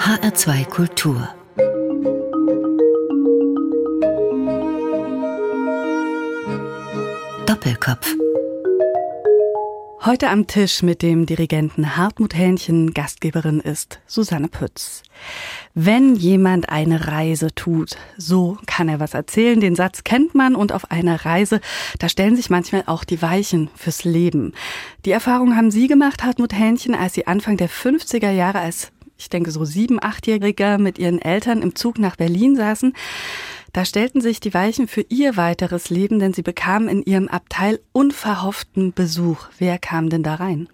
HR2 Kultur Doppelkopf Heute am Tisch mit dem Dirigenten Hartmut Hähnchen, Gastgeberin ist Susanne Pütz. Wenn jemand eine Reise tut, so kann er was erzählen. Den Satz kennt man und auf einer Reise, da stellen sich manchmal auch die Weichen fürs Leben. Die Erfahrung haben Sie gemacht, Hartmut Hähnchen, als Sie Anfang der 50er Jahre als, ich denke so sieben, achtjähriger mit Ihren Eltern im Zug nach Berlin saßen. Da stellten sich die Weichen für ihr weiteres Leben, denn sie bekamen in ihrem Abteil unverhofften Besuch. Wer kam denn da rein?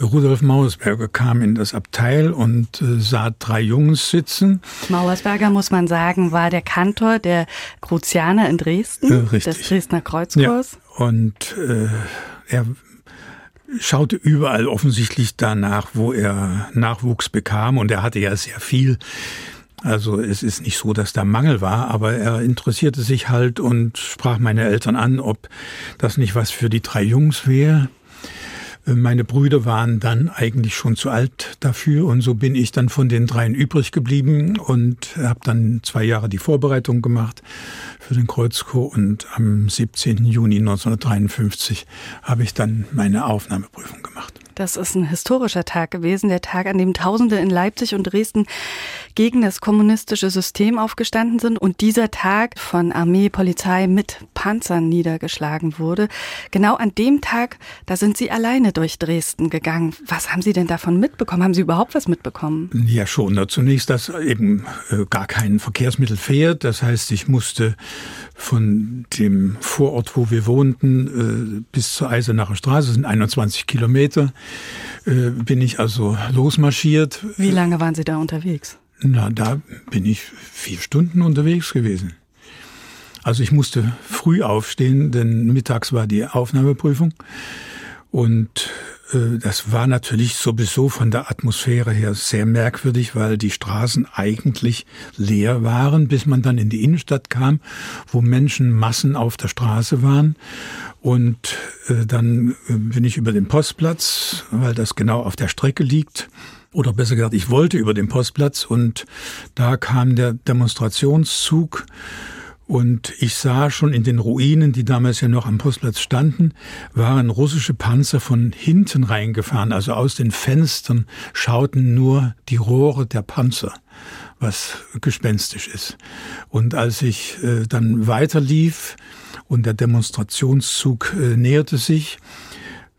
Rudolf Mauersberger kam in das Abteil und äh, sah drei Jungs sitzen. Mauersberger, muss man sagen, war der Kantor der Kruzianer in Dresden, äh, richtig. des Dresdner Kreuzchors. Ja. Und äh, er schaute überall offensichtlich danach, wo er Nachwuchs bekam. Und er hatte ja sehr viel also es ist nicht so, dass da Mangel war, aber er interessierte sich halt und sprach meine Eltern an, ob das nicht was für die drei Jungs wäre. Meine Brüder waren dann eigentlich schon zu alt dafür und so bin ich dann von den dreien übrig geblieben und habe dann zwei Jahre die Vorbereitung gemacht für den Kreuzchor und am 17. Juni 1953 habe ich dann meine Aufnahmeprüfung gemacht. Das ist ein historischer Tag gewesen, der Tag, an dem Tausende in Leipzig und Dresden gegen das kommunistische System aufgestanden sind und dieser Tag von Armee, Polizei mit Panzern niedergeschlagen wurde. Genau an dem Tag, da sind Sie alleine durch Dresden gegangen. Was haben Sie denn davon mitbekommen? Haben Sie überhaupt was mitbekommen? Ja, schon. Zunächst, dass eben äh, gar kein Verkehrsmittel fährt. Das heißt, ich musste von dem Vorort, wo wir wohnten, äh, bis zur Eisenacher Straße, das sind 21 Kilometer, äh, bin ich also losmarschiert. Wie lange waren Sie da unterwegs? Na, da bin ich vier Stunden unterwegs gewesen. Also ich musste früh aufstehen, denn mittags war die Aufnahmeprüfung. Und äh, das war natürlich sowieso von der Atmosphäre her sehr merkwürdig, weil die Straßen eigentlich leer waren, bis man dann in die Innenstadt kam, wo Menschenmassen auf der Straße waren. Und äh, dann äh, bin ich über den Postplatz, weil das genau auf der Strecke liegt. Oder besser gesagt, ich wollte über den Postplatz und da kam der Demonstrationszug und ich sah schon in den Ruinen, die damals ja noch am Postplatz standen, waren russische Panzer von hinten reingefahren. Also aus den Fenstern schauten nur die Rohre der Panzer, was gespenstisch ist. Und als ich äh, dann weiterlief und der Demonstrationszug äh, näherte sich,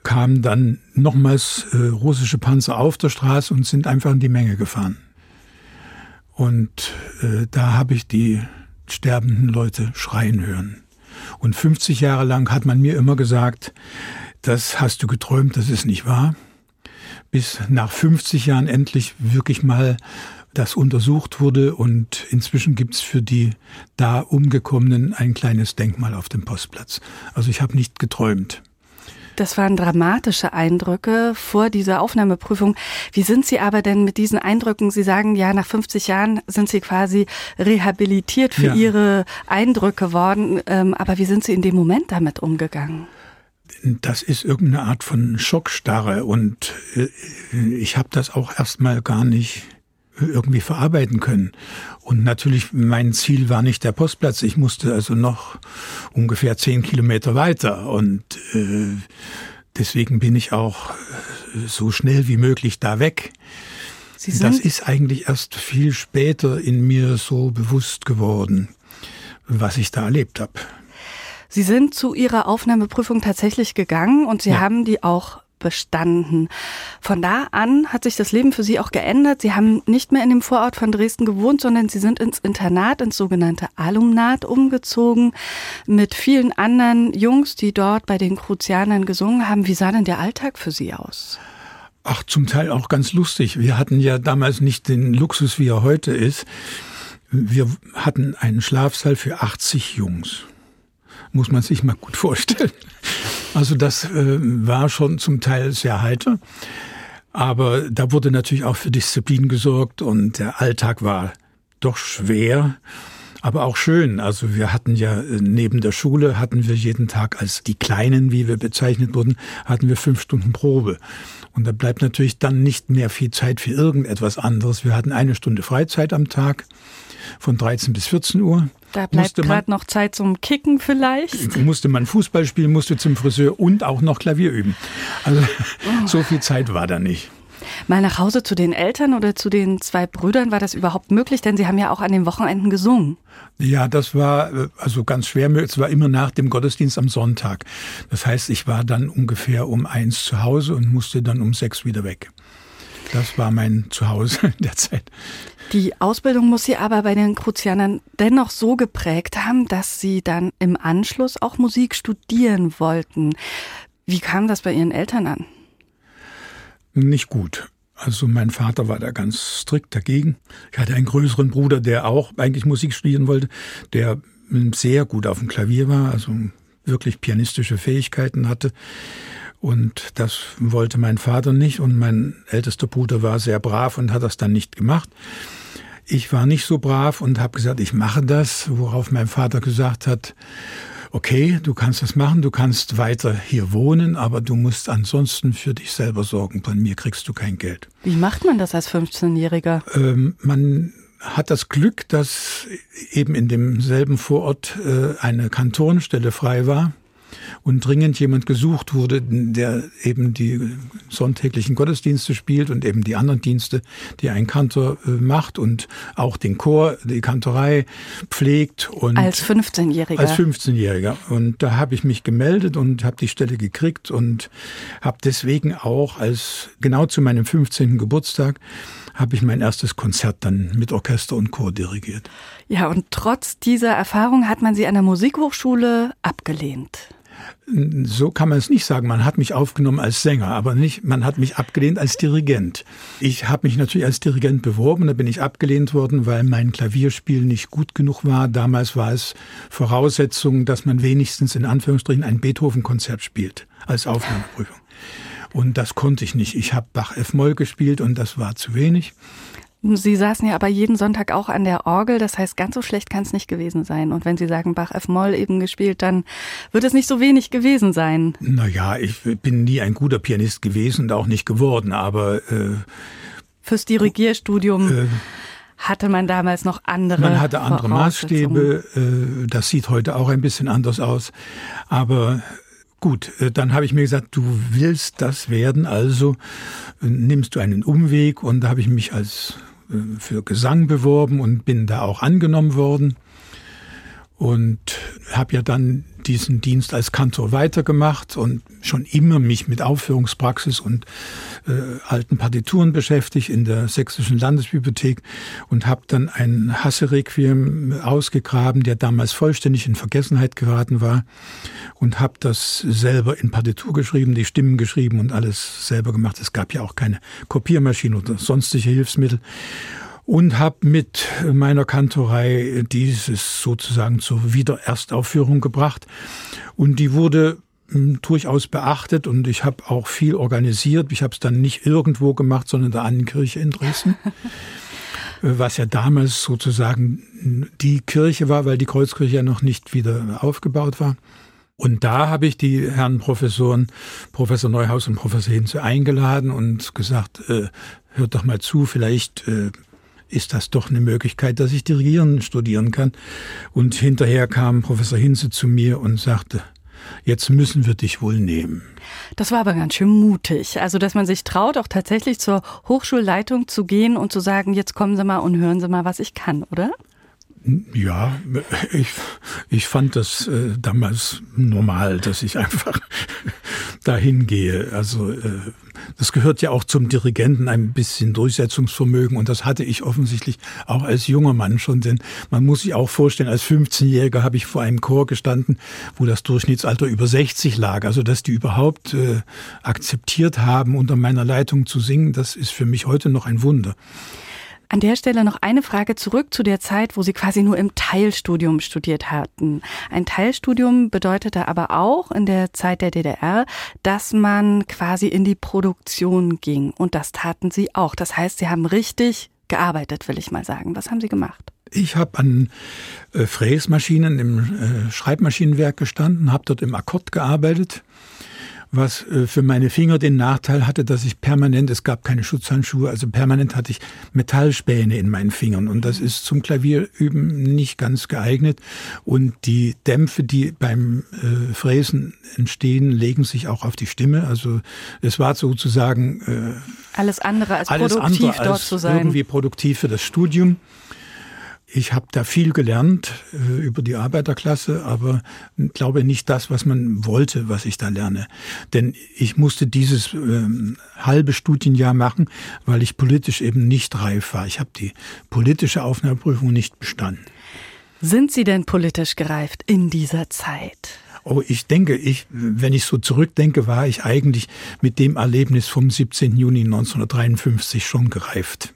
kamen dann nochmals äh, russische Panzer auf der Straße und sind einfach in die Menge gefahren. Und äh, da habe ich die sterbenden Leute schreien hören. Und 50 Jahre lang hat man mir immer gesagt, das hast du geträumt, das ist nicht wahr. Bis nach 50 Jahren endlich wirklich mal das untersucht wurde und inzwischen gibt's für die da umgekommenen ein kleines Denkmal auf dem Postplatz. Also ich habe nicht geträumt. Das waren dramatische Eindrücke vor dieser Aufnahmeprüfung. Wie sind Sie aber denn mit diesen Eindrücken? Sie sagen ja, nach 50 Jahren sind Sie quasi rehabilitiert für ja. Ihre Eindrücke worden. Ähm, aber wie sind Sie in dem Moment damit umgegangen? Das ist irgendeine Art von Schockstarre und äh, ich habe das auch erstmal gar nicht irgendwie verarbeiten können. Und natürlich, mein Ziel war nicht der Postplatz. Ich musste also noch ungefähr zehn Kilometer weiter. Und äh, deswegen bin ich auch äh, so schnell wie möglich da weg. das ist eigentlich erst viel später in mir so bewusst geworden, was ich da erlebt habe. Sie sind zu Ihrer Aufnahmeprüfung tatsächlich gegangen und Sie ja. haben die auch bestanden. Von da an hat sich das Leben für Sie auch geändert. Sie haben nicht mehr in dem Vorort von Dresden gewohnt, sondern Sie sind ins Internat, ins sogenannte Alumnat umgezogen mit vielen anderen Jungs, die dort bei den Kruzianern gesungen haben. Wie sah denn der Alltag für Sie aus? Ach, zum Teil auch ganz lustig. Wir hatten ja damals nicht den Luxus, wie er heute ist. Wir hatten einen Schlafsaal für 80 Jungs. Muss man sich mal gut vorstellen. Also das äh, war schon zum Teil sehr heiter. Aber da wurde natürlich auch für Disziplin gesorgt und der Alltag war doch schwer. Aber auch schön. Also wir hatten ja äh, neben der Schule hatten wir jeden Tag als die Kleinen, wie wir bezeichnet wurden, hatten wir fünf Stunden Probe. Und da bleibt natürlich dann nicht mehr viel Zeit für irgendetwas anderes. Wir hatten eine Stunde Freizeit am Tag von 13 bis 14 Uhr. Da bleibt gerade noch Zeit zum Kicken vielleicht. Musste man Fußball spielen, musste zum Friseur und auch noch Klavier üben. Also oh. so viel Zeit war da nicht. Mal nach Hause zu den Eltern oder zu den zwei Brüdern, war das überhaupt möglich? Denn Sie haben ja auch an den Wochenenden gesungen. Ja, das war äh, also ganz schwer. Es war immer nach dem Gottesdienst am Sonntag. Das heißt, ich war dann ungefähr um eins zu Hause und musste dann um sechs wieder weg. Das war mein Zuhause in der Zeit. Die Ausbildung muss Sie aber bei den Kruzianern dennoch so geprägt haben, dass Sie dann im Anschluss auch Musik studieren wollten. Wie kam das bei Ihren Eltern an? Nicht gut. Also mein Vater war da ganz strikt dagegen. Ich hatte einen größeren Bruder, der auch eigentlich Musik studieren wollte, der sehr gut auf dem Klavier war, also wirklich pianistische Fähigkeiten hatte. Und das wollte mein Vater nicht. Und mein ältester Bruder war sehr brav und hat das dann nicht gemacht. Ich war nicht so brav und habe gesagt, ich mache das, worauf mein Vater gesagt hat, okay, du kannst das machen, du kannst weiter hier wohnen, aber du musst ansonsten für dich selber sorgen. Von mir kriegst du kein Geld. Wie macht man das als 15-Jähriger? Ähm, man hat das Glück, dass eben in demselben Vorort äh, eine Kantonstelle frei war und dringend jemand gesucht wurde, der eben die sonntäglichen Gottesdienste spielt und eben die anderen Dienste, die ein Kantor äh, macht und auch den Chor, die Kantorei pflegt. Und als 15-Jähriger. Als 15-Jähriger. Und da habe ich mich gemeldet und habe die Stelle gekriegt und habe deswegen auch als genau zu meinem 15. Geburtstag habe ich mein erstes Konzert dann mit Orchester und Chor dirigiert. Ja, und trotz dieser Erfahrung hat man sie an der Musikhochschule abgelehnt so kann man es nicht sagen. Man hat mich aufgenommen als Sänger, aber nicht, man hat mich abgelehnt als Dirigent. Ich habe mich natürlich als Dirigent beworben, da bin ich abgelehnt worden, weil mein Klavierspiel nicht gut genug war. Damals war es Voraussetzung, dass man wenigstens in Anführungsstrichen ein Beethoven-Konzert spielt als Aufnahmeprüfung. Und das konnte ich nicht. Ich habe Bach F-Moll gespielt und das war zu wenig. Sie saßen ja aber jeden Sonntag auch an der Orgel, das heißt, ganz so schlecht kann es nicht gewesen sein. Und wenn Sie sagen, Bach F. Moll eben gespielt, dann wird es nicht so wenig gewesen sein. Naja, ich bin nie ein guter Pianist gewesen und auch nicht geworden, aber äh, fürs Dirigierstudium. Äh, hatte man damals noch andere Man hatte andere Maßstäbe, äh, das sieht heute auch ein bisschen anders aus. Aber gut, äh, dann habe ich mir gesagt, du willst das werden, also äh, nimmst du einen Umweg und da habe ich mich als für Gesang beworben und bin da auch angenommen worden. Und habe ja dann diesen Dienst als Kantor weitergemacht und schon immer mich mit Aufführungspraxis und äh, alten Partituren beschäftigt in der Sächsischen Landesbibliothek und habe dann ein Hasse-Requiem ausgegraben, der damals vollständig in Vergessenheit geraten war und habe das selber in Partitur geschrieben, die Stimmen geschrieben und alles selber gemacht. Es gab ja auch keine Kopiermaschine oder sonstige Hilfsmittel und habe mit meiner Kantorei dieses sozusagen zur Wiedererstaufführung gebracht. Und die wurde hm, durchaus beachtet und ich habe auch viel organisiert. Ich habe es dann nicht irgendwo gemacht, sondern in der Annenkirche in Dresden. was ja damals sozusagen die Kirche war, weil die Kreuzkirche ja noch nicht wieder aufgebaut war. Und da habe ich die Herren Professoren, Professor Neuhaus und Professor Hinze eingeladen und gesagt, äh, hört doch mal zu, vielleicht äh, ist das doch eine Möglichkeit, dass ich Dirigieren studieren kann. Und hinterher kam Professor Hinze zu mir und sagte, jetzt müssen wir dich wohl nehmen. Das war aber ganz schön mutig. Also, dass man sich traut, auch tatsächlich zur Hochschulleitung zu gehen und zu sagen, jetzt kommen Sie mal und hören Sie mal, was ich kann, oder? Ja, ich, ich fand das äh, damals normal, dass ich einfach dahin gehe. Also äh, das gehört ja auch zum Dirigenten ein bisschen Durchsetzungsvermögen und das hatte ich offensichtlich auch als junger Mann schon, denn man muss sich auch vorstellen, als 15-Jähriger habe ich vor einem Chor gestanden, wo das Durchschnittsalter über 60 lag. Also dass die überhaupt äh, akzeptiert haben, unter meiner Leitung zu singen, das ist für mich heute noch ein Wunder. An der Stelle noch eine Frage zurück zu der Zeit, wo Sie quasi nur im Teilstudium studiert hatten. Ein Teilstudium bedeutete aber auch in der Zeit der DDR, dass man quasi in die Produktion ging. Und das taten Sie auch. Das heißt, Sie haben richtig gearbeitet, will ich mal sagen. Was haben Sie gemacht? Ich habe an äh, Fräsmaschinen im äh, Schreibmaschinenwerk gestanden, habe dort im Akkord gearbeitet was äh, für meine Finger den Nachteil hatte, dass ich permanent, es gab keine Schutzhandschuhe, also permanent hatte ich Metallspäne in meinen Fingern und das ist zum Klavierüben nicht ganz geeignet und die Dämpfe, die beim äh, Fräsen entstehen, legen sich auch auf die Stimme. Also es war sozusagen äh, alles andere als alles produktiv andere als dort zu sein. Irgendwie produktiv für das Studium. Ich habe da viel gelernt äh, über die Arbeiterklasse, aber glaube nicht das, was man wollte, was ich da lerne. Denn ich musste dieses ähm, halbe Studienjahr machen, weil ich politisch eben nicht reif war. Ich habe die politische Aufnahmeprüfung nicht bestanden. Sind Sie denn politisch gereift in dieser Zeit? Oh, ich denke, ich, wenn ich so zurückdenke, war ich eigentlich mit dem Erlebnis vom 17. Juni 1953 schon gereift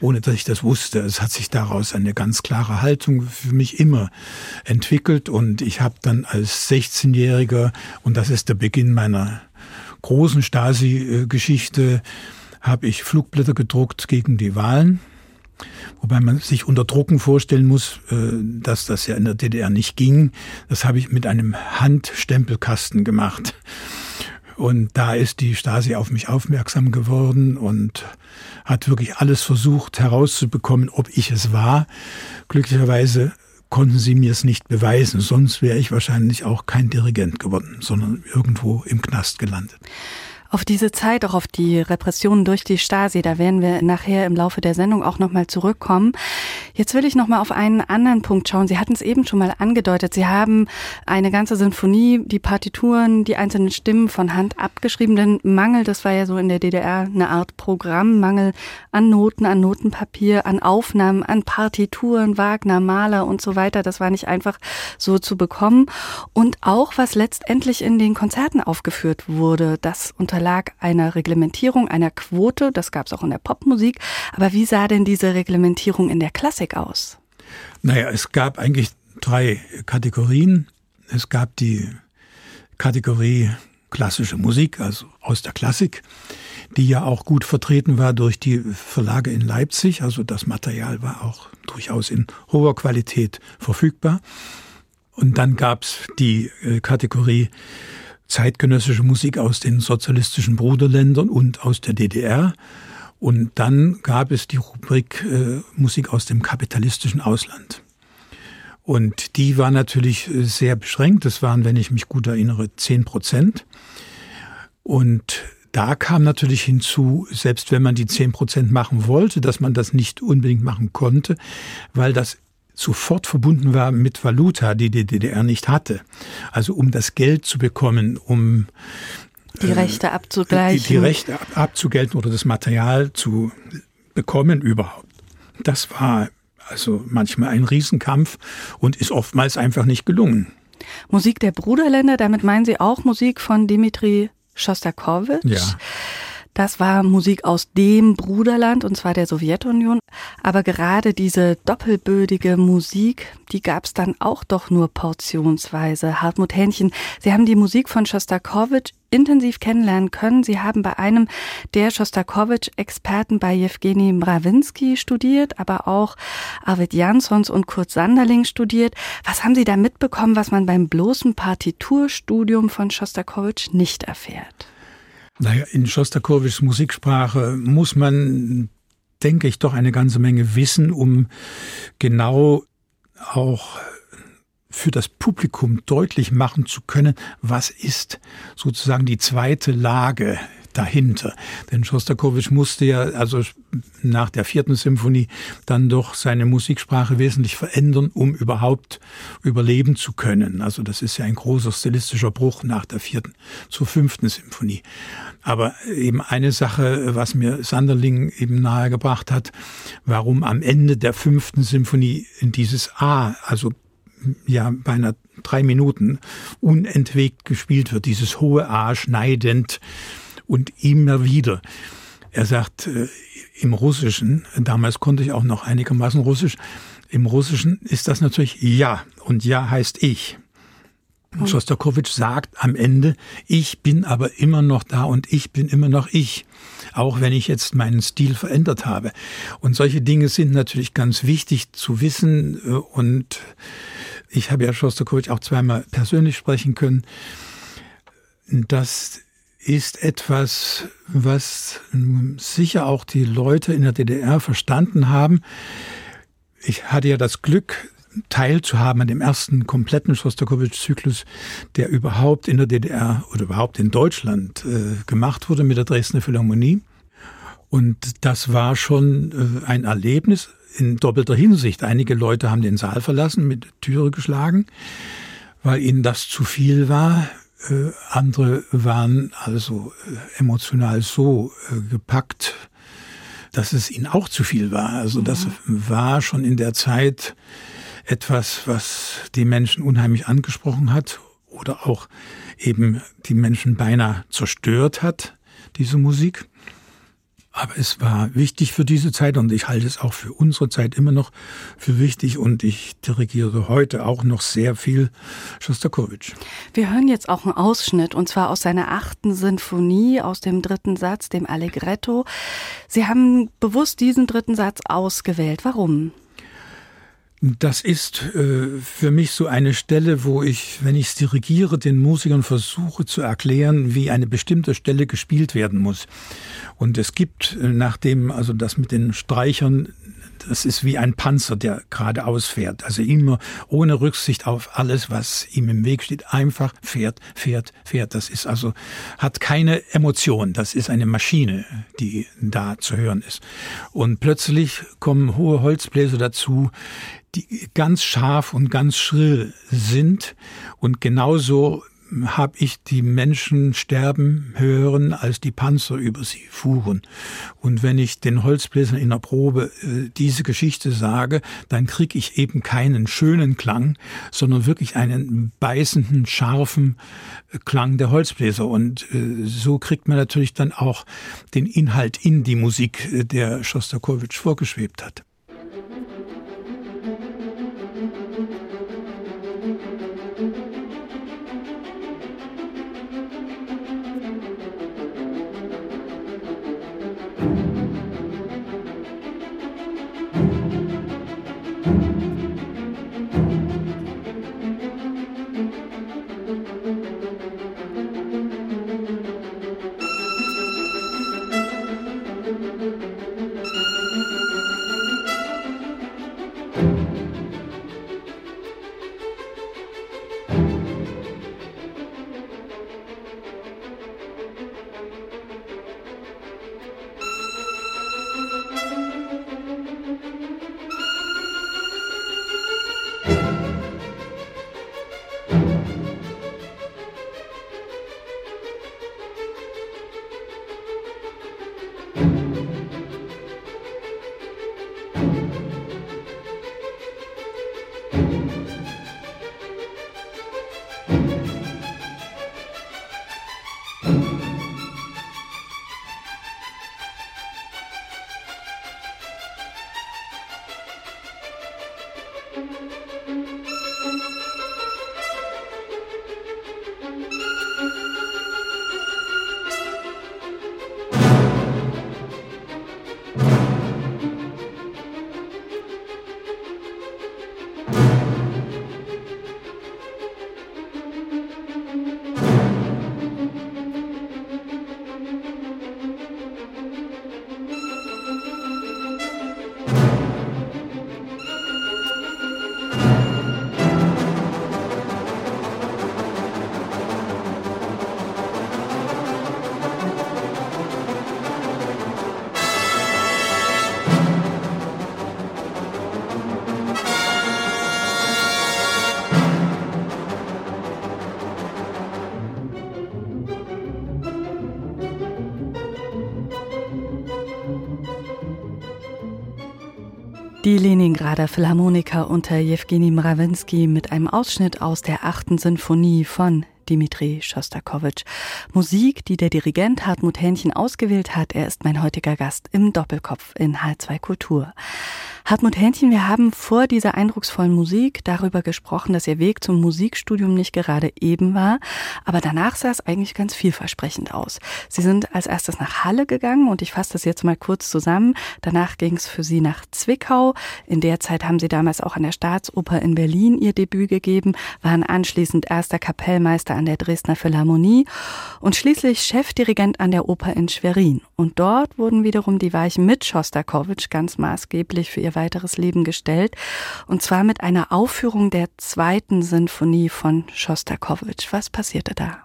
ohne dass ich das wusste. Es hat sich daraus eine ganz klare Haltung für mich immer entwickelt und ich habe dann als 16-Jähriger, und das ist der Beginn meiner großen Stasi-Geschichte, habe ich Flugblätter gedruckt gegen die Wahlen. Wobei man sich unter Drucken vorstellen muss, äh, dass das ja in der DDR nicht ging. Das habe ich mit einem Handstempelkasten gemacht. Und da ist die Stasi auf mich aufmerksam geworden und hat wirklich alles versucht herauszubekommen, ob ich es war. Glücklicherweise konnten sie mir es nicht beweisen, sonst wäre ich wahrscheinlich auch kein Dirigent geworden, sondern irgendwo im Knast gelandet auf diese Zeit, auch auf die Repressionen durch die Stasi, da werden wir nachher im Laufe der Sendung auch nochmal zurückkommen. Jetzt will ich nochmal auf einen anderen Punkt schauen. Sie hatten es eben schon mal angedeutet. Sie haben eine ganze Sinfonie, die Partituren, die einzelnen Stimmen von Hand abgeschrieben. Denn Mangel, das war ja so in der DDR eine Art Programm, Mangel an Noten, an Notenpapier, an Aufnahmen, an Partituren, Wagner, Maler und so weiter. Das war nicht einfach so zu bekommen. Und auch was letztendlich in den Konzerten aufgeführt wurde, das unter unterlag einer Reglementierung, einer Quote. Das gab es auch in der Popmusik. Aber wie sah denn diese Reglementierung in der Klassik aus? Naja, es gab eigentlich drei Kategorien. Es gab die Kategorie klassische Musik, also aus der Klassik, die ja auch gut vertreten war durch die Verlage in Leipzig. Also das Material war auch durchaus in hoher Qualität verfügbar. Und dann gab es die äh, Kategorie zeitgenössische Musik aus den sozialistischen Bruderländern und aus der DDR. Und dann gab es die Rubrik äh, Musik aus dem kapitalistischen Ausland. Und die war natürlich äh, sehr beschränkt. Das waren, wenn ich mich gut erinnere, zehn Prozent. Und da kam natürlich hinzu, selbst wenn man die zehn Prozent machen wollte, dass man das nicht unbedingt machen konnte, weil das sofort verbunden war mit Valuta, die die DDR nicht hatte. Also um das Geld zu bekommen, um die äh, Rechte abzugleichen. Die, die Rechte abzugelten oder das Material zu bekommen überhaupt. Das war also manchmal ein Riesenkampf und ist oftmals einfach nicht gelungen. Musik der Bruderländer, damit meinen Sie auch Musik von Dimitri Schostakowitsch? Ja. Das war Musik aus dem Bruderland, und zwar der Sowjetunion. Aber gerade diese doppelbödige Musik, die gab es dann auch doch nur portionsweise. Hartmut Hähnchen, Sie haben die Musik von Schostakowitsch intensiv kennenlernen können. Sie haben bei einem der Schostakowitsch-Experten bei Jewgeni Mrawinsky studiert, aber auch Arvid Jansons und Kurt Sanderling studiert. Was haben Sie da mitbekommen, was man beim bloßen Partiturstudium von Schostakowitsch nicht erfährt? Naja, in Schostakowitschs Musiksprache muss man, denke ich, doch eine ganze Menge wissen, um genau auch für das Publikum deutlich machen zu können, was ist sozusagen die zweite Lage dahinter. Denn Schostakowitsch musste ja also nach der vierten Symphonie dann doch seine Musiksprache wesentlich verändern, um überhaupt überleben zu können. Also das ist ja ein großer stilistischer Bruch nach der vierten zur fünften Symphonie. Aber eben eine Sache, was mir Sanderling eben nahegebracht hat, warum am Ende der fünften Symphonie in dieses A, also ja beinahe drei Minuten unentwegt gespielt wird, dieses hohe A schneidend und immer wieder. Er sagt äh, im Russischen, damals konnte ich auch noch einigermaßen Russisch, im Russischen ist das natürlich Ja und Ja heißt ich. Und hm. Schostakowitsch sagt am Ende, ich bin aber immer noch da und ich bin immer noch ich, auch wenn ich jetzt meinen Stil verändert habe. Und solche Dinge sind natürlich ganz wichtig zu wissen. Äh, und ich habe ja Schostakowitsch auch zweimal persönlich sprechen können. Das ist etwas, was sicher auch die Leute in der DDR verstanden haben. Ich hatte ja das Glück, teilzuhaben an dem ersten kompletten Schostakowitsch-Zyklus, der überhaupt in der DDR oder überhaupt in Deutschland äh, gemacht wurde mit der Dresdner Philharmonie. Und das war schon äh, ein Erlebnis in doppelter Hinsicht. Einige Leute haben den Saal verlassen, mit Türe geschlagen, weil ihnen das zu viel war. Äh, andere waren also äh, emotional so äh, gepackt, dass es ihnen auch zu viel war. Also das mhm. war schon in der Zeit etwas, was die Menschen unheimlich angesprochen hat oder auch eben die Menschen beinahe zerstört hat, diese Musik. Aber es war wichtig für diese Zeit und ich halte es auch für unsere Zeit immer noch für wichtig und ich dirigiere heute auch noch sehr viel Schostakowitsch. Wir hören jetzt auch einen Ausschnitt und zwar aus seiner achten Sinfonie, aus dem dritten Satz, dem Allegretto. Sie haben bewusst diesen dritten Satz ausgewählt. Warum? Das ist äh, für mich so eine Stelle, wo ich, wenn ich es dirigiere, den Musikern versuche zu erklären, wie eine bestimmte Stelle gespielt werden muss. Und es gibt, äh, nachdem also das mit den Streichern das ist wie ein Panzer, der geradeaus fährt. Also immer ohne Rücksicht auf alles, was ihm im Weg steht, einfach fährt, fährt, fährt. Das ist also, hat keine Emotion. Das ist eine Maschine, die da zu hören ist. Und plötzlich kommen hohe Holzbläser dazu, die ganz scharf und ganz schrill sind und genauso habe ich die Menschen sterben hören, als die Panzer über sie fuhren. Und wenn ich den Holzbläsern in der Probe äh, diese Geschichte sage, dann kriege ich eben keinen schönen Klang, sondern wirklich einen beißenden, scharfen äh, Klang der Holzbläser. Und äh, so kriegt man natürlich dann auch den Inhalt in die Musik, äh, der Schostakowitsch vorgeschwebt hat. Die Leningrader Philharmoniker unter Jewgeni Mrawinski mit einem Ausschnitt aus der achten Sinfonie von Dimitri Schostakowitsch. Musik, die der Dirigent Hartmut Hähnchen ausgewählt hat. Er ist mein heutiger Gast im Doppelkopf in H2 Kultur. Hartmut Hähnchen, wir haben vor dieser eindrucksvollen Musik darüber gesprochen, dass Ihr Weg zum Musikstudium nicht gerade eben war, aber danach sah es eigentlich ganz vielversprechend aus. Sie sind als erstes nach Halle gegangen und ich fasse das jetzt mal kurz zusammen. Danach ging es für Sie nach Zwickau. In der Zeit haben Sie damals auch an der Staatsoper in Berlin Ihr Debüt gegeben, waren anschließend erster Kapellmeister an der Dresdner Philharmonie und schließlich Chefdirigent an der Oper in Schwerin. Und dort wurden wiederum die Weichen mit Schostakowitsch ganz maßgeblich für ihr weiteres Leben gestellt. Und zwar mit einer Aufführung der zweiten Sinfonie von Schostakowitsch. Was passierte da?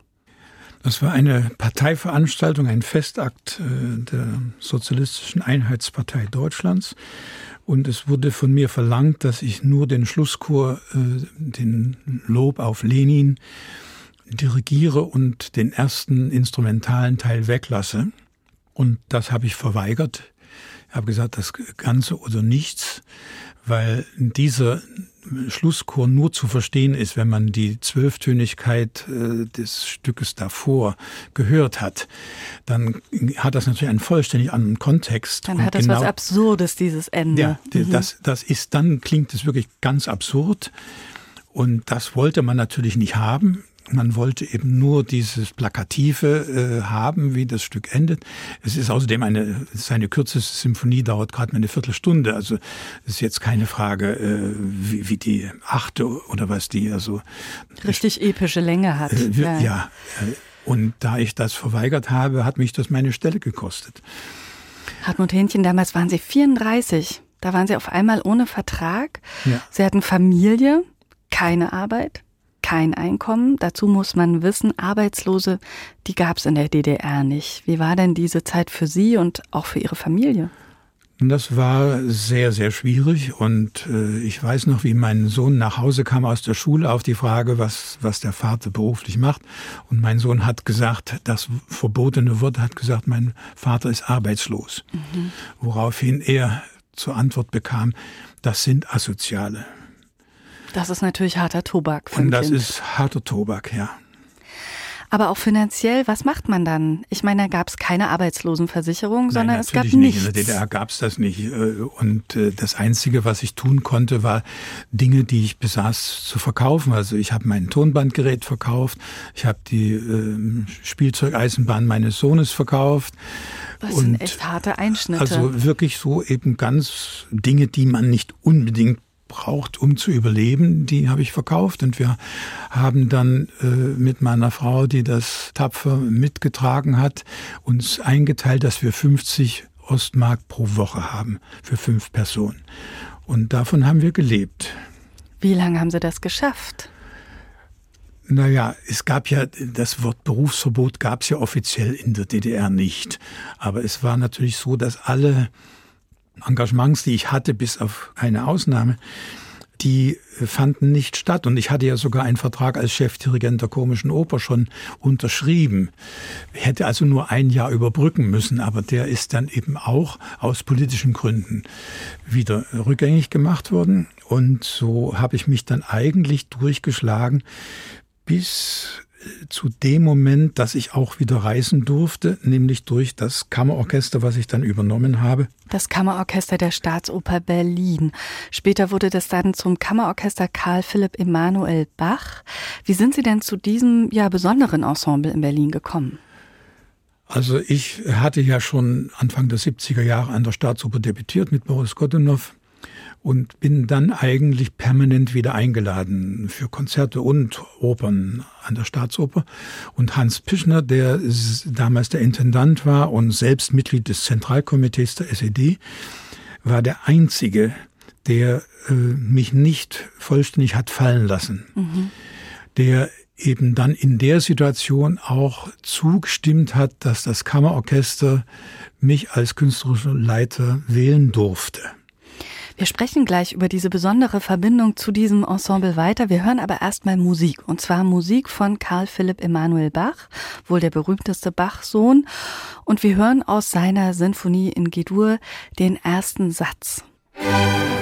Das war eine Parteiveranstaltung, ein Festakt äh, der Sozialistischen Einheitspartei Deutschlands. Und es wurde von mir verlangt, dass ich nur den Schlusschor, äh, den Lob auf Lenin, dirigiere und den ersten instrumentalen Teil weglasse. Und das habe ich verweigert. Ich habe gesagt, das Ganze oder nichts, weil dieser Schlusschor nur zu verstehen ist, wenn man die Zwölftönigkeit äh, des Stückes davor gehört hat, dann hat das natürlich einen vollständig anderen Kontext. Dann hat das genau, was Absurdes, dieses Ende. Ja, mhm. das, das ist, dann klingt es wirklich ganz absurd. Und das wollte man natürlich nicht haben. Man wollte eben nur dieses Plakative äh, haben, wie das Stück endet. Es ist außerdem eine, seine kürzeste Symphonie dauert gerade mal eine Viertelstunde. Also ist jetzt keine Frage, äh, wie, wie die achte oder was die also richtig epische Länge hat. Äh, ja. ja. Und da ich das verweigert habe, hat mich das meine Stelle gekostet. Hartmut Hähnchen, damals waren Sie 34. Da waren Sie auf einmal ohne Vertrag. Ja. Sie hatten Familie, keine Arbeit kein Einkommen. Dazu muss man wissen, Arbeitslose, die gab es in der DDR nicht. Wie war denn diese Zeit für Sie und auch für Ihre Familie? Das war sehr, sehr schwierig und äh, ich weiß noch, wie mein Sohn nach Hause kam aus der Schule auf die Frage, was, was der Vater beruflich macht. Und mein Sohn hat gesagt, das verbotene Wort hat gesagt, mein Vater ist arbeitslos. Mhm. Woraufhin er zur Antwort bekam, das sind Asoziale. Das ist natürlich harter Tobak. Für Und das kind. ist harter Tobak, ja. Aber auch finanziell, was macht man dann? Ich meine, da gab es keine Arbeitslosenversicherung, Nein, sondern es gab nicht. nichts. In der DDR gab es das nicht. Äh, und äh, das Einzige, was ich tun konnte, war Dinge, die ich besaß, zu verkaufen. Also ich habe mein Tonbandgerät verkauft, ich habe die äh, Spielzeugeisenbahn meines Sohnes verkauft. Das sind echt harte Einschnitte. Also wirklich so eben ganz Dinge, die man nicht unbedingt braucht, um zu überleben, die habe ich verkauft. Und wir haben dann äh, mit meiner Frau, die das tapfer mitgetragen hat, uns eingeteilt, dass wir 50 Ostmark pro Woche haben für fünf Personen. Und davon haben wir gelebt. Wie lange haben Sie das geschafft? Naja, es gab ja, das Wort Berufsverbot gab es ja offiziell in der DDR nicht. Aber es war natürlich so, dass alle Engagements, die ich hatte, bis auf eine Ausnahme, die fanden nicht statt. Und ich hatte ja sogar einen Vertrag als Chefdirigent der Komischen Oper schon unterschrieben. Ich hätte also nur ein Jahr überbrücken müssen, aber der ist dann eben auch aus politischen Gründen wieder rückgängig gemacht worden. Und so habe ich mich dann eigentlich durchgeschlagen bis zu dem Moment, dass ich auch wieder reisen durfte, nämlich durch das Kammerorchester, was ich dann übernommen habe. Das Kammerorchester der Staatsoper Berlin. Später wurde das dann zum Kammerorchester Karl Philipp Emanuel Bach. Wie sind Sie denn zu diesem ja besonderen Ensemble in Berlin gekommen? Also ich hatte ja schon Anfang der 70er Jahre an der Staatsoper debütiert mit Boris Godunov und bin dann eigentlich permanent wieder eingeladen für Konzerte und Opern an der Staatsoper. Und Hans Pischner, der damals der Intendant war und selbst Mitglied des Zentralkomitees der SED, war der einzige, der äh, mich nicht vollständig hat fallen lassen. Mhm. Der eben dann in der Situation auch zugestimmt hat, dass das Kammerorchester mich als künstlerischer Leiter wählen durfte. Wir sprechen gleich über diese besondere Verbindung zu diesem Ensemble weiter. Wir hören aber erstmal Musik. Und zwar Musik von Karl Philipp Emanuel Bach, wohl der berühmteste Bach-Sohn. Und wir hören aus seiner Sinfonie in G-Dur den ersten Satz. Musik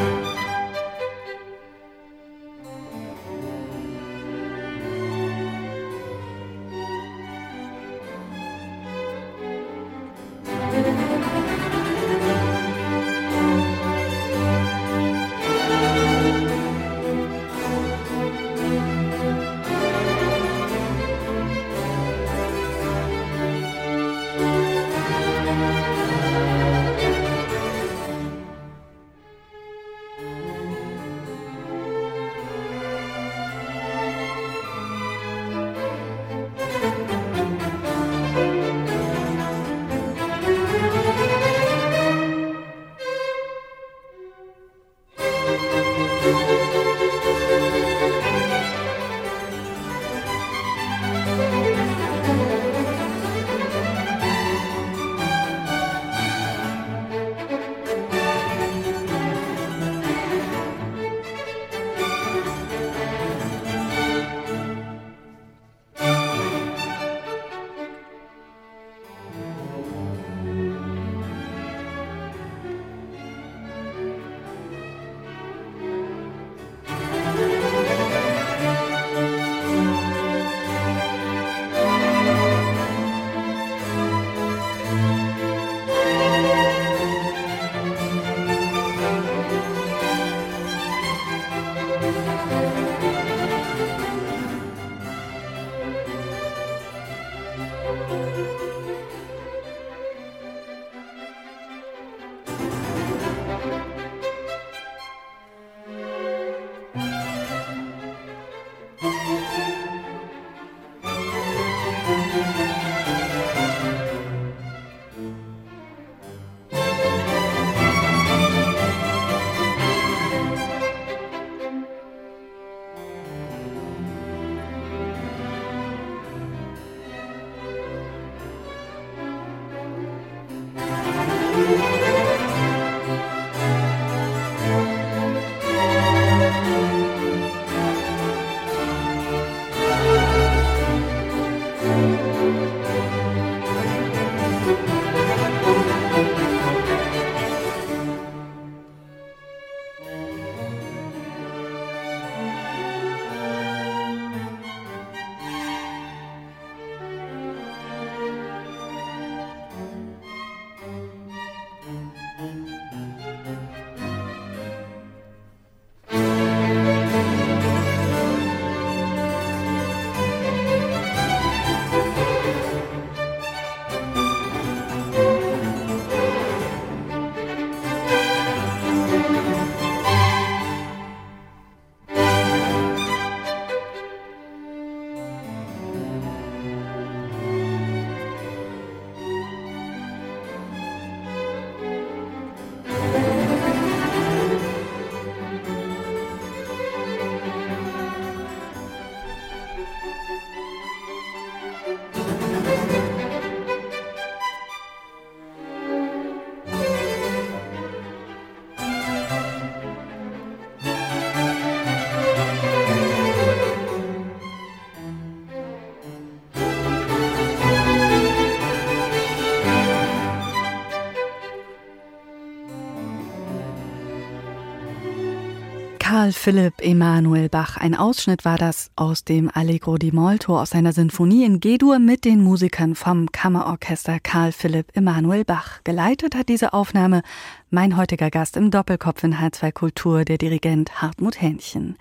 Karl Philipp Emanuel Bach. Ein Ausschnitt war das aus dem Allegro di Molto aus seiner Sinfonie in G-Dur mit den Musikern vom Kammerorchester Karl Philipp Emanuel Bach. Geleitet hat diese Aufnahme mein heutiger Gast im Doppelkopf in H2 Kultur, der Dirigent Hartmut Hähnchen.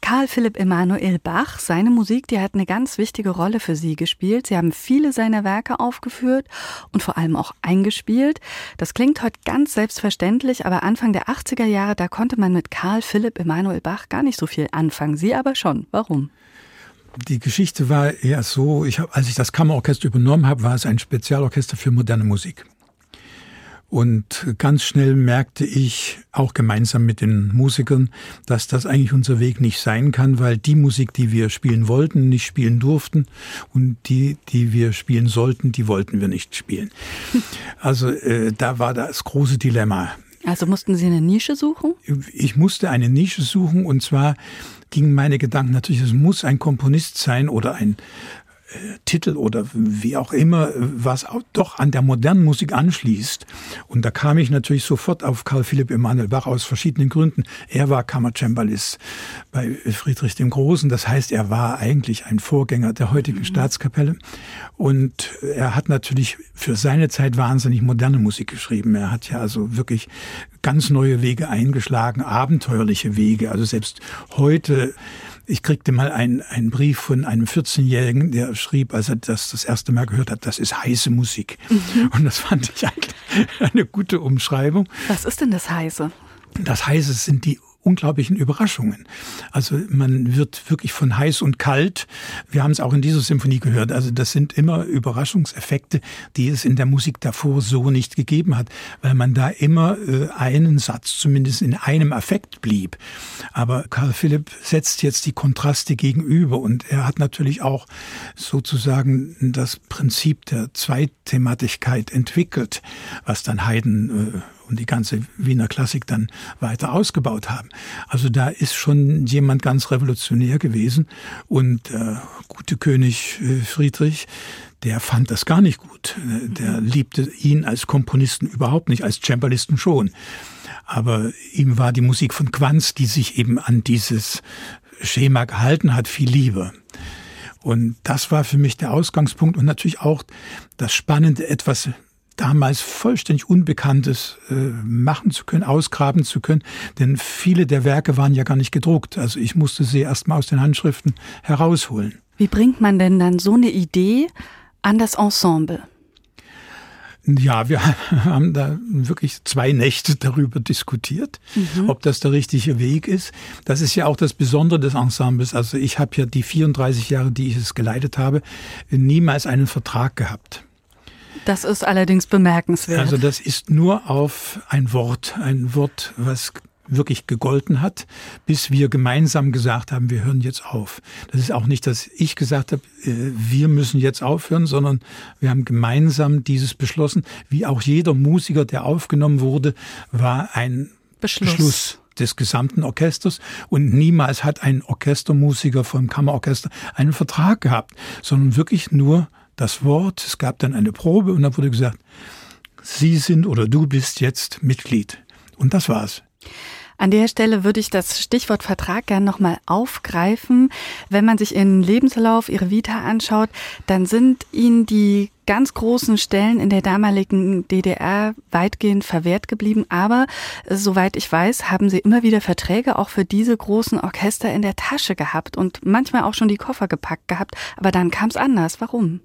Karl Philipp Emanuel Bach, seine Musik, die hat eine ganz wichtige Rolle für Sie gespielt. Sie haben viele seiner Werke aufgeführt und vor allem auch eingespielt. Das klingt heute ganz selbstverständlich, aber Anfang der 80er Jahre, da konnte man mit Karl Philipp Emanuel Bach gar nicht so viel anfangen. Sie aber schon. Warum? Die Geschichte war eher so, ich hab, als ich das Kammerorchester übernommen habe, war es ein Spezialorchester für moderne Musik. Und ganz schnell merkte ich, auch gemeinsam mit den Musikern, dass das eigentlich unser Weg nicht sein kann, weil die Musik, die wir spielen wollten, nicht spielen durften und die, die wir spielen sollten, die wollten wir nicht spielen. Also äh, da war das große Dilemma. Also mussten Sie eine Nische suchen? Ich musste eine Nische suchen und zwar gingen meine Gedanken natürlich, es muss ein Komponist sein oder ein Titel oder wie auch immer, was auch doch an der modernen Musik anschließt. Und da kam ich natürlich sofort auf Karl Philipp Emanuel Bach aus verschiedenen Gründen. Er war Kammercembalist bei Friedrich dem Großen. Das heißt, er war eigentlich ein Vorgänger der heutigen mhm. Staatskapelle. Und er hat natürlich für seine Zeit wahnsinnig moderne Musik geschrieben. Er hat ja also wirklich ganz neue Wege eingeschlagen, abenteuerliche Wege. Also selbst heute ich kriegte mal einen, einen Brief von einem 14-Jährigen, der schrieb, als er das das erste Mal gehört hat, das ist heiße Musik. Mhm. Und das fand ich eigentlich eine gute Umschreibung. Was ist denn das heiße? Das heiße sind die unglaublichen Überraschungen. Also man wird wirklich von heiß und kalt. Wir haben es auch in dieser Symphonie gehört. Also das sind immer Überraschungseffekte, die es in der Musik davor so nicht gegeben hat, weil man da immer äh, einen Satz zumindest in einem Affekt blieb. Aber Karl Philipp setzt jetzt die Kontraste gegenüber und er hat natürlich auch sozusagen das Prinzip der Zweithematigkeit entwickelt, was dann Haydn äh, und die ganze Wiener Klassik dann weiter ausgebaut haben. Also da ist schon jemand ganz revolutionär gewesen und äh, gute König äh, Friedrich, der fand das gar nicht gut. Äh, der liebte ihn als Komponisten überhaupt nicht, als Cembalisten schon. Aber ihm war die Musik von Quanz, die sich eben an dieses Schema gehalten hat, viel lieber. Und das war für mich der Ausgangspunkt und natürlich auch das Spannende, etwas damals vollständig Unbekanntes äh, machen zu können, ausgraben zu können, denn viele der Werke waren ja gar nicht gedruckt. Also ich musste sie erstmal aus den Handschriften herausholen. Wie bringt man denn dann so eine Idee an das Ensemble? Ja, wir haben da wirklich zwei Nächte darüber diskutiert, mhm. ob das der richtige Weg ist. Das ist ja auch das Besondere des Ensembles. Also ich habe ja die 34 Jahre, die ich es geleitet habe, niemals einen Vertrag gehabt. Das ist allerdings bemerkenswert. Also das ist nur auf ein Wort, ein Wort, was wirklich gegolten hat, bis wir gemeinsam gesagt haben, wir hören jetzt auf. Das ist auch nicht, dass ich gesagt habe, äh, wir müssen jetzt aufhören, sondern wir haben gemeinsam dieses beschlossen. Wie auch jeder Musiker, der aufgenommen wurde, war ein Beschluss. Beschluss des gesamten Orchesters und niemals hat ein Orchestermusiker vom Kammerorchester einen Vertrag gehabt, sondern wirklich nur das Wort, es gab dann eine Probe und dann wurde gesagt, Sie sind oder du bist jetzt Mitglied. Und das war's. An der Stelle würde ich das Stichwort Vertrag gern nochmal aufgreifen. Wenn man sich Ihren Lebenslauf, Ihre Vita anschaut, dann sind Ihnen die ganz großen Stellen in der damaligen DDR weitgehend verwehrt geblieben. Aber soweit ich weiß, haben Sie immer wieder Verträge auch für diese großen Orchester in der Tasche gehabt und manchmal auch schon die Koffer gepackt gehabt. Aber dann kam es anders. Warum?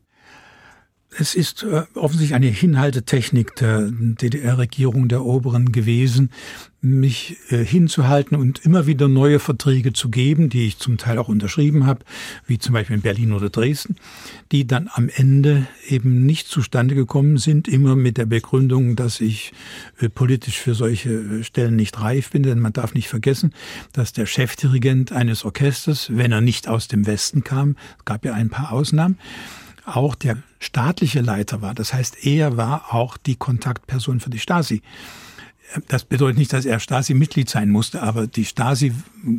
Es ist äh, offensichtlich eine Hinhaltetechnik der DDR-Regierung der Oberen gewesen, mich äh, hinzuhalten und immer wieder neue Verträge zu geben, die ich zum Teil auch unterschrieben habe, wie zum Beispiel in Berlin oder Dresden, die dann am Ende eben nicht zustande gekommen sind, immer mit der Begründung, dass ich äh, politisch für solche Stellen nicht reif bin, denn man darf nicht vergessen, dass der Chefdirigent eines Orchesters, wenn er nicht aus dem Westen kam, gab ja ein paar Ausnahmen, auch der staatliche Leiter war. Das heißt, er war auch die Kontaktperson für die Stasi. Das bedeutet nicht, dass er Stasi-Mitglied sein musste, aber die Stasi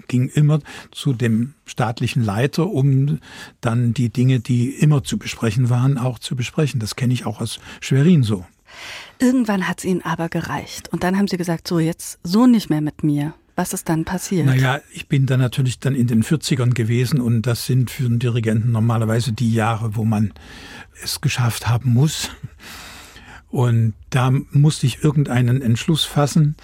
ging immer zu dem staatlichen Leiter, um dann die Dinge, die immer zu besprechen waren, auch zu besprechen. Das kenne ich auch aus Schwerin so. Irgendwann hat es ihnen aber gereicht. Und dann haben sie gesagt, so jetzt so nicht mehr mit mir. Was ist dann passiert? Naja, ich bin dann natürlich dann in den 40ern gewesen und das sind für einen Dirigenten normalerweise die Jahre, wo man es geschafft haben muss. Und da musste ich irgendeinen Entschluss fassen.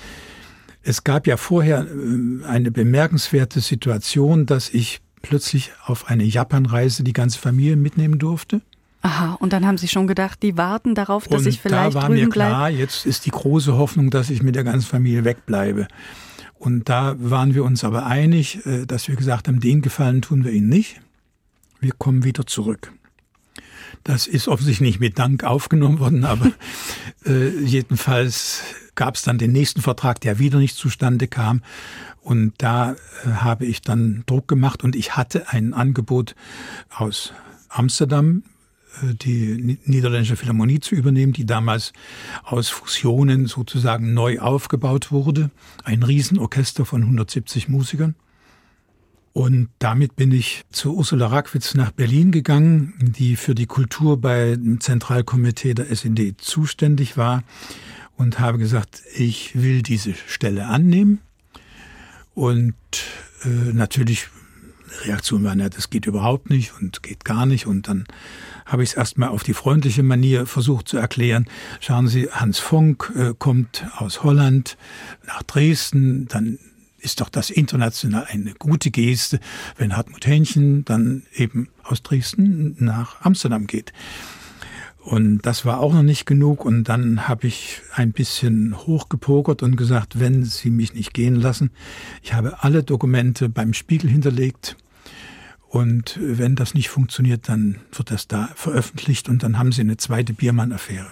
Es gab ja vorher äh, eine bemerkenswerte Situation, dass ich plötzlich auf eine Japanreise die ganze Familie mitnehmen durfte. Aha, und dann haben Sie schon gedacht, die warten darauf, dass und ich vielleicht da war drüben mir klar, bleibe? jetzt ist die große Hoffnung, dass ich mit der ganzen Familie wegbleibe. Und da waren wir uns aber einig, äh, dass wir gesagt haben, den Gefallen tun wir ihnen nicht. Wir kommen wieder zurück. Das ist offensichtlich nicht mit Dank aufgenommen worden, aber äh, jedenfalls gab es dann den nächsten Vertrag, der wieder nicht zustande kam. Und da äh, habe ich dann Druck gemacht und ich hatte ein Angebot aus Amsterdam, die niederländische Philharmonie zu übernehmen, die damals aus Fusionen sozusagen neu aufgebaut wurde. Ein Riesenorchester von 170 Musikern. Und damit bin ich zu Ursula Rackwitz nach Berlin gegangen, die für die Kultur bei dem Zentralkomitee der SED zuständig war und habe gesagt, ich will diese Stelle annehmen. Und äh, natürlich Reaktion war, na, das geht überhaupt nicht und geht gar nicht. Und dann habe ich es erstmal auf die freundliche Manier versucht zu erklären. Schauen Sie, Hans Fonk äh, kommt aus Holland nach Dresden, dann ist doch das international eine gute Geste, wenn Hartmut Hähnchen dann eben aus Dresden nach Amsterdam geht. Und das war auch noch nicht genug. Und dann habe ich ein bisschen hochgepokert und gesagt, wenn Sie mich nicht gehen lassen, ich habe alle Dokumente beim Spiegel hinterlegt. Und wenn das nicht funktioniert, dann wird das da veröffentlicht und dann haben Sie eine zweite Biermann-Affäre.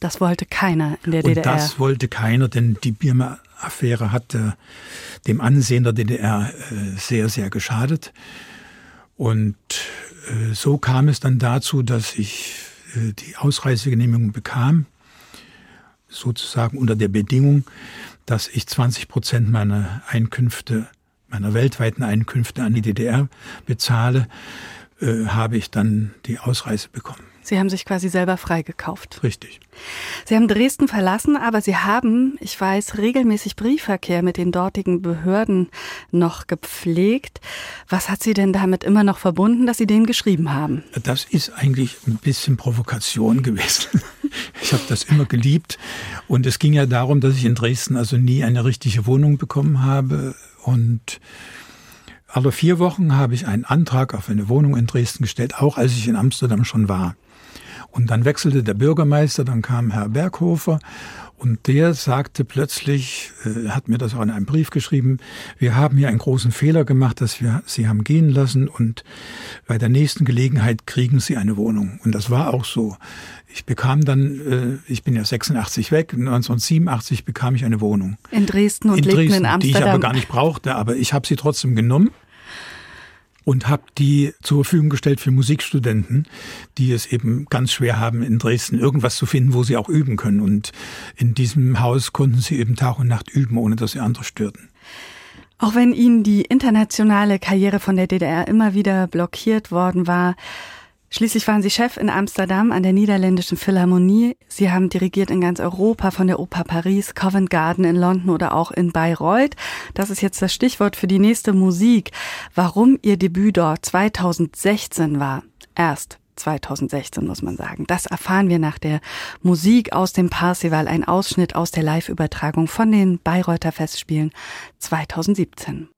Das wollte keiner in der Und DDR. das wollte keiner, denn die Biermann-Affäre hat äh, dem Ansehen der DDR äh, sehr, sehr geschadet. Und äh, so kam es dann dazu, dass ich die Ausreisegenehmigung bekam, sozusagen unter der Bedingung, dass ich 20 Prozent meiner Einkünfte, meiner weltweiten Einkünfte an die DDR bezahle, äh, habe ich dann die Ausreise bekommen. Sie haben sich quasi selber freigekauft. Richtig. Sie haben Dresden verlassen, aber Sie haben, ich weiß, regelmäßig Briefverkehr mit den dortigen Behörden noch gepflegt. Was hat Sie denn damit immer noch verbunden, dass Sie den geschrieben haben? Das ist eigentlich ein bisschen Provokation gewesen. Ich habe das immer geliebt. Und es ging ja darum, dass ich in Dresden also nie eine richtige Wohnung bekommen habe. Und alle vier Wochen habe ich einen Antrag auf eine Wohnung in Dresden gestellt, auch als ich in Amsterdam schon war. Und dann wechselte der Bürgermeister, dann kam Herr Berghofer und der sagte plötzlich, äh, hat mir das auch in einem Brief geschrieben, wir haben hier einen großen Fehler gemacht, dass wir Sie haben gehen lassen und bei der nächsten Gelegenheit kriegen Sie eine Wohnung. Und das war auch so. Ich bekam dann, äh, ich bin ja 86 weg, 1987 bekam ich eine Wohnung. In Dresden und in Dresden, in Amsterdam. die ich aber gar nicht brauchte, aber ich habe sie trotzdem genommen und habe die zur Verfügung gestellt für Musikstudenten, die es eben ganz schwer haben, in Dresden irgendwas zu finden, wo sie auch üben können. Und in diesem Haus konnten sie eben Tag und Nacht üben, ohne dass sie andere störten. Auch wenn Ihnen die internationale Karriere von der DDR immer wieder blockiert worden war, Schließlich waren Sie Chef in Amsterdam an der Niederländischen Philharmonie. Sie haben dirigiert in ganz Europa, von der Oper Paris, Covent Garden in London oder auch in Bayreuth. Das ist jetzt das Stichwort für die nächste Musik. Warum Ihr Debüt dort 2016 war. Erst 2016 muss man sagen. Das erfahren wir nach der Musik aus dem Parsival, ein Ausschnitt aus der Live-Übertragung von den Bayreuther Festspielen 2017.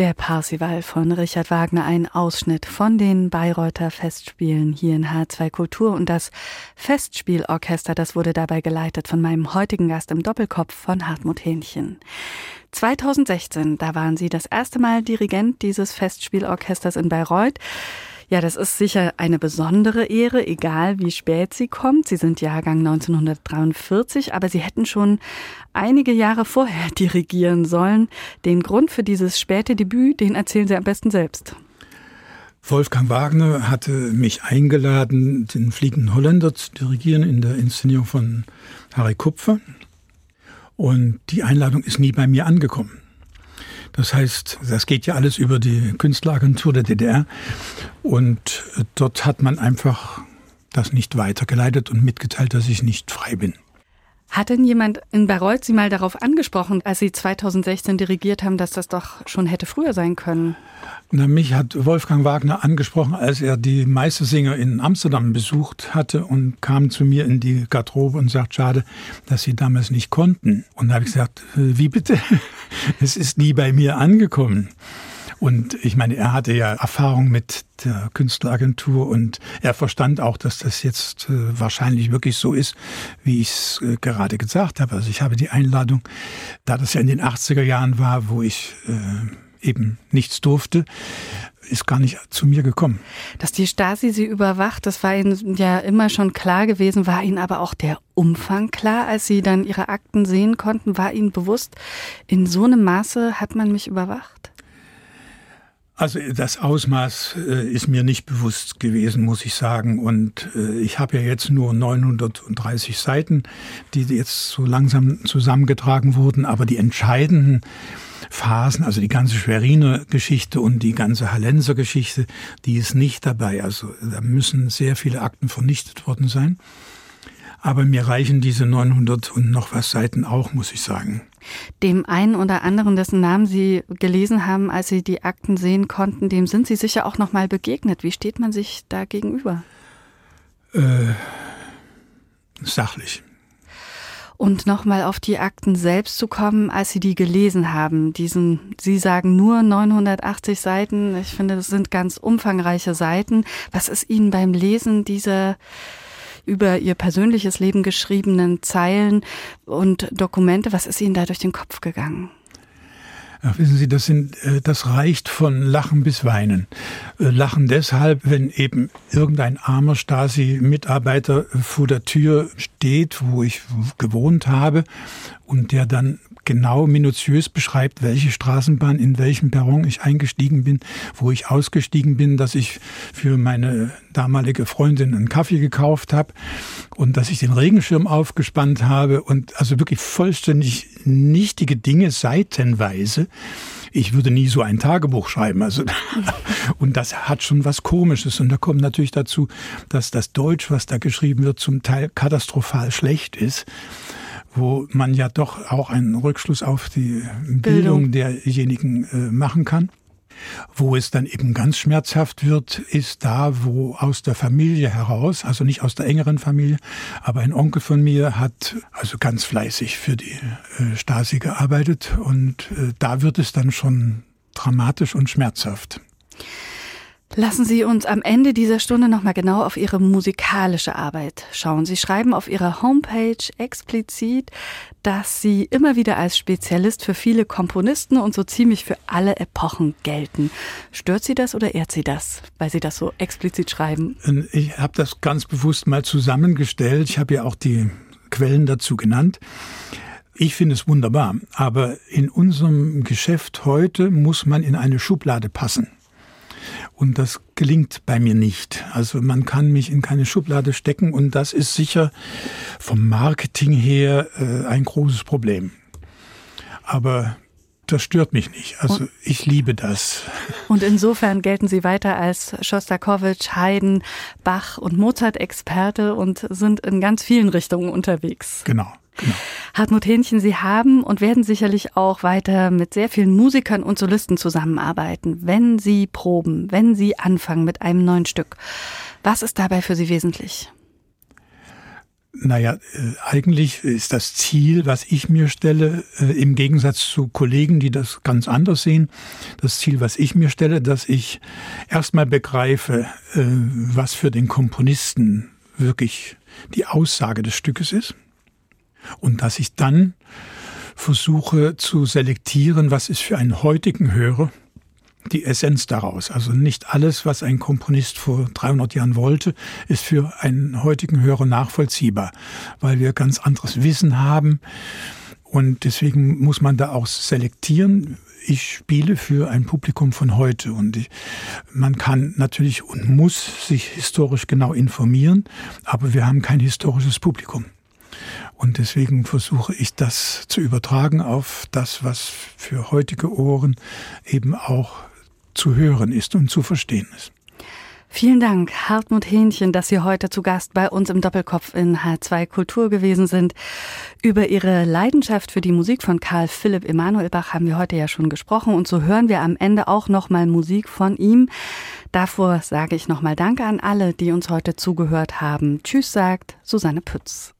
Der Parsival von Richard Wagner, ein Ausschnitt von den Bayreuther Festspielen hier in H2 Kultur und das Festspielorchester, das wurde dabei geleitet von meinem heutigen Gast im Doppelkopf von Hartmut Hähnchen. 2016, da waren Sie das erste Mal Dirigent dieses Festspielorchesters in Bayreuth. Ja, das ist sicher eine besondere Ehre, egal wie spät sie kommt. Sie sind Jahrgang 1943, aber Sie hätten schon einige Jahre vorher dirigieren sollen. Den Grund für dieses späte Debüt, den erzählen Sie am besten selbst. Wolfgang Wagner hatte mich eingeladen, den Fliegenden Holländer zu dirigieren in der Inszenierung von Harry Kupfer. Und die Einladung ist nie bei mir angekommen. Das heißt, das geht ja alles über die Künstleragentur der DDR. Und dort hat man einfach das nicht weitergeleitet und mitgeteilt, dass ich nicht frei bin. Hat denn jemand in Bayreuth Sie mal darauf angesprochen, als Sie 2016 dirigiert haben, dass das doch schon hätte früher sein können? Na, mich hat Wolfgang Wagner angesprochen, als er die Meistersinger in Amsterdam besucht hatte und kam zu mir in die Garderobe und sagt, schade, dass Sie damals nicht konnten. Und da habe ich gesagt, äh, wie bitte? Es ist nie bei mir angekommen. Und ich meine, er hatte ja Erfahrung mit der Künstleragentur und er verstand auch, dass das jetzt äh, wahrscheinlich wirklich so ist, wie ich es äh, gerade gesagt habe. Also ich habe die Einladung, da das ja in den 80er Jahren war, wo ich äh, eben nichts durfte, ist gar nicht zu mir gekommen. Dass die Stasi sie überwacht, das war Ihnen ja immer schon klar gewesen. War Ihnen aber auch der Umfang klar, als Sie dann Ihre Akten sehen konnten? War Ihnen bewusst, in so einem Maße hat man mich überwacht? Also das Ausmaß äh, ist mir nicht bewusst gewesen, muss ich sagen. Und äh, ich habe ja jetzt nur 930 Seiten, die jetzt so langsam zusammengetragen wurden. Aber die entscheidenden Phasen, also die ganze Schweriner Geschichte und die ganze Hallenser Geschichte, die ist nicht dabei. Also da müssen sehr viele Akten vernichtet worden sein. Aber mir reichen diese 900 und noch was Seiten auch, muss ich sagen. Dem einen oder anderen, dessen Namen Sie gelesen haben, als Sie die Akten sehen konnten, dem sind Sie sicher auch noch mal begegnet. Wie steht man sich da gegenüber? Äh, sachlich. Und nochmal auf die Akten selbst zu kommen, als Sie die gelesen haben. Diesen, Sie sagen nur 980 Seiten. Ich finde, das sind ganz umfangreiche Seiten. Was ist Ihnen beim Lesen dieser über ihr persönliches Leben geschriebenen Zeilen und Dokumente. Was ist Ihnen da durch den Kopf gegangen? Ach, wissen Sie, das sind, äh, das reicht von Lachen bis Weinen. Äh, Lachen deshalb, wenn eben irgendein armer Stasi-Mitarbeiter vor der Tür steht, wo ich gewohnt habe, und der dann genau minutiös beschreibt, welche Straßenbahn in welchem Perron ich eingestiegen bin, wo ich ausgestiegen bin, dass ich für meine damalige Freundin einen Kaffee gekauft habe und dass ich den Regenschirm aufgespannt habe und also wirklich vollständig nichtige Dinge seitenweise. Ich würde nie so ein Tagebuch schreiben. Also, und das hat schon was Komisches. Und da kommt natürlich dazu, dass das Deutsch, was da geschrieben wird, zum Teil katastrophal schlecht ist wo man ja doch auch einen Rückschluss auf die Bildung, Bildung derjenigen äh, machen kann. Wo es dann eben ganz schmerzhaft wird, ist da, wo aus der Familie heraus, also nicht aus der engeren Familie, aber ein Onkel von mir hat also ganz fleißig für die äh, Stasi gearbeitet und äh, da wird es dann schon dramatisch und schmerzhaft. Lassen Sie uns am Ende dieser Stunde nochmal genau auf Ihre musikalische Arbeit schauen. Sie schreiben auf Ihrer Homepage explizit, dass Sie immer wieder als Spezialist für viele Komponisten und so ziemlich für alle Epochen gelten. Stört Sie das oder ehrt Sie das, weil Sie das so explizit schreiben? Ich habe das ganz bewusst mal zusammengestellt. Ich habe ja auch die Quellen dazu genannt. Ich finde es wunderbar, aber in unserem Geschäft heute muss man in eine Schublade passen. Und das gelingt bei mir nicht. Also man kann mich in keine Schublade stecken und das ist sicher vom Marketing her äh, ein großes Problem. Aber das stört mich nicht. Also und, ich liebe das. Und insofern gelten Sie weiter als Schostakowitsch, Haydn, Bach und Mozart-Experte und sind in ganz vielen Richtungen unterwegs. Genau. Genau. Hartmut Hähnchen, Sie haben und werden sicherlich auch weiter mit sehr vielen Musikern und Solisten zusammenarbeiten, wenn Sie proben, wenn Sie anfangen mit einem neuen Stück. Was ist dabei für Sie wesentlich? Naja, äh, eigentlich ist das Ziel, was ich mir stelle, äh, im Gegensatz zu Kollegen, die das ganz anders sehen, das Ziel, was ich mir stelle, dass ich erstmal begreife, äh, was für den Komponisten wirklich die Aussage des Stückes ist und dass ich dann versuche zu selektieren, was ist für einen heutigen Hörer die Essenz daraus. Also nicht alles, was ein Komponist vor 300 Jahren wollte, ist für einen heutigen Hörer nachvollziehbar, weil wir ganz anderes Wissen haben. Und deswegen muss man da auch selektieren. Ich spiele für ein Publikum von heute und ich, man kann natürlich und muss sich historisch genau informieren, aber wir haben kein historisches Publikum. Und deswegen versuche ich das zu übertragen auf das, was für heutige Ohren eben auch zu hören ist und zu verstehen ist. Vielen Dank, Hartmut Hähnchen, dass Sie heute zu Gast bei uns im Doppelkopf in H2 Kultur gewesen sind. Über Ihre Leidenschaft für die Musik von Karl Philipp Emanuelbach haben wir heute ja schon gesprochen und so hören wir am Ende auch nochmal Musik von ihm. Davor sage ich nochmal Danke an alle, die uns heute zugehört haben. Tschüss sagt Susanne Pütz.